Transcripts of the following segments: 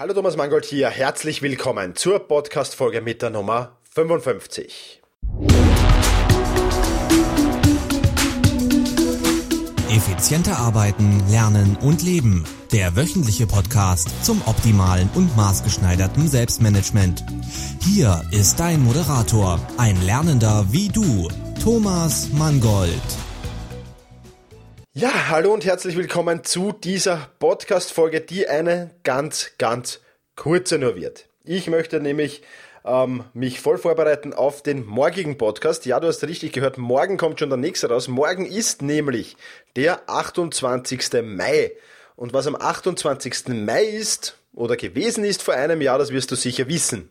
Hallo Thomas Mangold hier, herzlich willkommen zur Podcast-Folge mit der Nummer 55. Effizienter arbeiten, lernen und leben. Der wöchentliche Podcast zum optimalen und maßgeschneiderten Selbstmanagement. Hier ist dein Moderator, ein Lernender wie du, Thomas Mangold. Ja, hallo und herzlich willkommen zu dieser Podcast-Folge, die eine ganz, ganz kurze nur wird. Ich möchte nämlich ähm, mich voll vorbereiten auf den morgigen Podcast. Ja, du hast richtig gehört, morgen kommt schon der nächste raus. Morgen ist nämlich der 28. Mai. Und was am 28. Mai ist oder gewesen ist vor einem Jahr, das wirst du sicher wissen.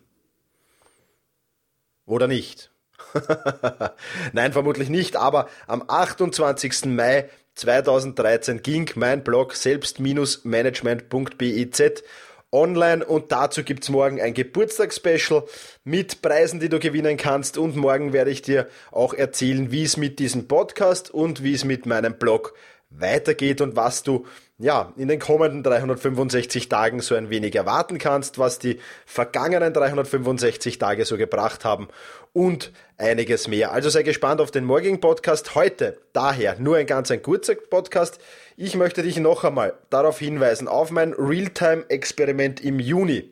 Oder nicht? Nein, vermutlich nicht, aber am 28. Mai 2013 ging mein Blog selbst-management.biz online und dazu gibt's morgen ein Geburtstagsspecial mit Preisen, die du gewinnen kannst und morgen werde ich dir auch erzählen, wie es mit diesem Podcast und wie es mit meinem Blog weitergeht und was du ja, in den kommenden 365 Tagen so ein wenig erwarten kannst, was die vergangenen 365 Tage so gebracht haben und einiges mehr. Also sei gespannt auf den morgigen Podcast. Heute daher nur ein ganz ein kurzer Podcast. Ich möchte dich noch einmal darauf hinweisen, auf mein Realtime-Experiment im Juni.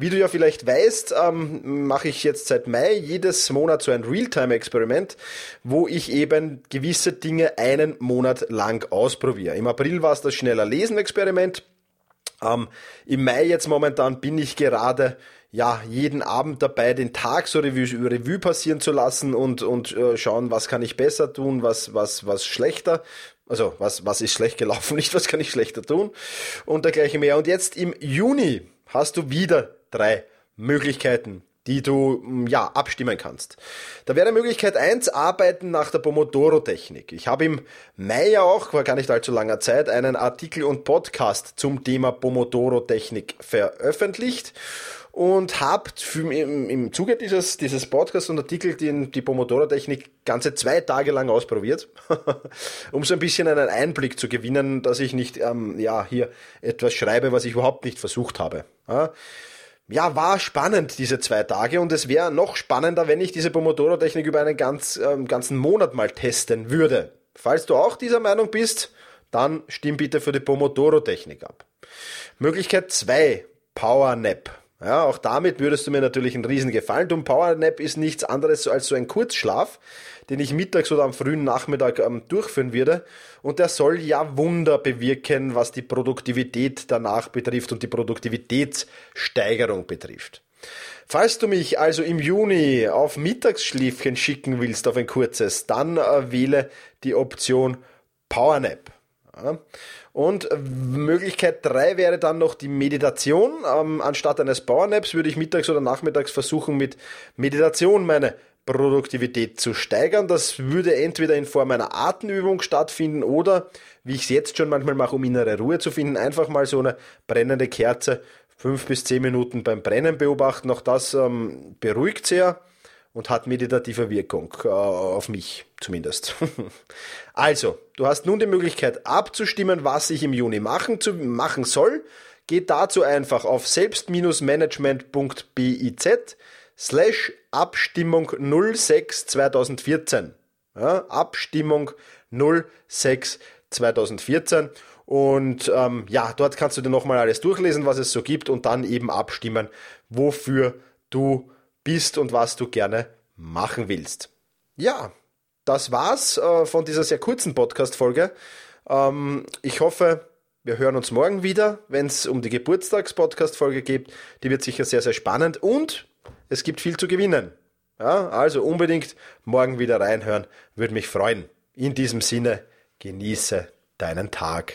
Wie du ja vielleicht weißt, ähm, mache ich jetzt seit Mai jedes Monat so ein Realtime-Experiment, wo ich eben gewisse Dinge einen Monat lang ausprobiere. Im April war es das schneller Lesen-Experiment. Ähm, Im Mai jetzt momentan bin ich gerade ja, jeden Abend dabei, den Tag so Revue, Revue passieren zu lassen und, und äh, schauen, was kann ich besser tun, was, was, was schlechter. Also, was, was ist schlecht gelaufen, nicht was kann ich schlechter tun und dergleichen mehr. Und jetzt im Juni hast du wieder drei Möglichkeiten, die du mm, ja abstimmen kannst. Da wäre Möglichkeit eins Arbeiten nach der Pomodoro-Technik. Ich habe im Mai ja auch, vor gar nicht allzu langer Zeit, einen Artikel und Podcast zum Thema Pomodoro-Technik veröffentlicht und habe im, Zuge dieses, dieses Podcasts und Artikel die, die Pomodoro-Technik ganze zwei Tage lang ausprobiert, um so ein bisschen einen Einblick zu gewinnen, dass ich nicht ähm, ja, hier etwas schreibe, was ich überhaupt nicht versucht habe. Ja, ja war spannend diese zwei Tage und es wäre noch spannender, wenn ich diese Pomodoro-Technik über einen ganz, ähm, ganzen Monat mal testen würde. Falls du auch dieser Meinung bist, dann stimm bitte für die Pomodoro-Technik ab. Möglichkeit zwei Power Nap. Ja, auch damit würdest du mir natürlich einen riesen Gefallen tun. Powernap ist nichts anderes als so ein Kurzschlaf, den ich mittags oder am frühen Nachmittag ähm, durchführen würde. Und der soll ja Wunder bewirken, was die Produktivität danach betrifft und die Produktivitätssteigerung betrifft. Falls du mich also im Juni auf Mittagsschläfchen schicken willst, auf ein kurzes, dann äh, wähle die Option Powernap. Und Möglichkeit drei wäre dann noch die Meditation. Ähm, anstatt eines Powernaps würde ich mittags oder nachmittags versuchen, mit Meditation meine Produktivität zu steigern. Das würde entweder in Form einer Atemübung stattfinden oder, wie ich es jetzt schon manchmal mache, um innere Ruhe zu finden, einfach mal so eine brennende Kerze fünf bis zehn Minuten beim Brennen beobachten. Auch das ähm, beruhigt sehr und hat meditative Wirkung, äh, auf mich zumindest. also, du hast nun die Möglichkeit abzustimmen, was ich im Juni machen, zu, machen soll. Geht dazu einfach auf selbst-management.biz slash Abstimmung 06 2014. Ja, Abstimmung 06 2014 und ähm, ja, dort kannst du dir nochmal alles durchlesen, was es so gibt und dann eben abstimmen, wofür du bist und was du gerne machen willst. Ja, das war's äh, von dieser sehr kurzen Podcast-Folge. Ähm, ich hoffe, wir hören uns morgen wieder, wenn es um die Geburtstags-Podcast-Folge geht. Die wird sicher sehr, sehr spannend und es gibt viel zu gewinnen. Ja, also unbedingt morgen wieder reinhören, würde mich freuen. In diesem Sinne, genieße deinen Tag.